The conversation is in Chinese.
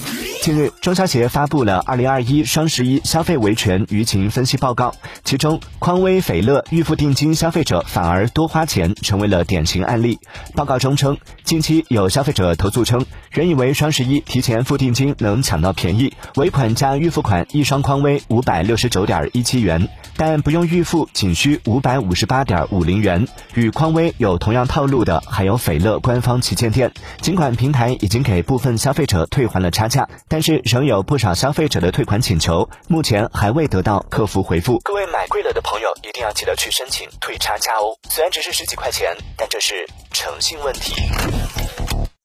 Yeah. 近日，中消协发布了二零二一双十一消费维权舆情分析报告，其中匡威、斐乐预付定金消费者反而多花钱，成为了典型案例。报告中称，近期有消费者投诉称，原以为双十一提前付定金能抢到便宜，尾款加预付款一双匡威五百六十九点一七元，但不用预付仅需五百五十八点五零元。与匡威有同样套路的还有斐乐官方旗舰店，尽管平台已经给部分消费者退还了差价。但是仍有不少消费者的退款请求，目前还未得到客服回复。各位买贵了的朋友，一定要记得去申请退差价哦。虽然只是十几块钱，但这是诚信问题。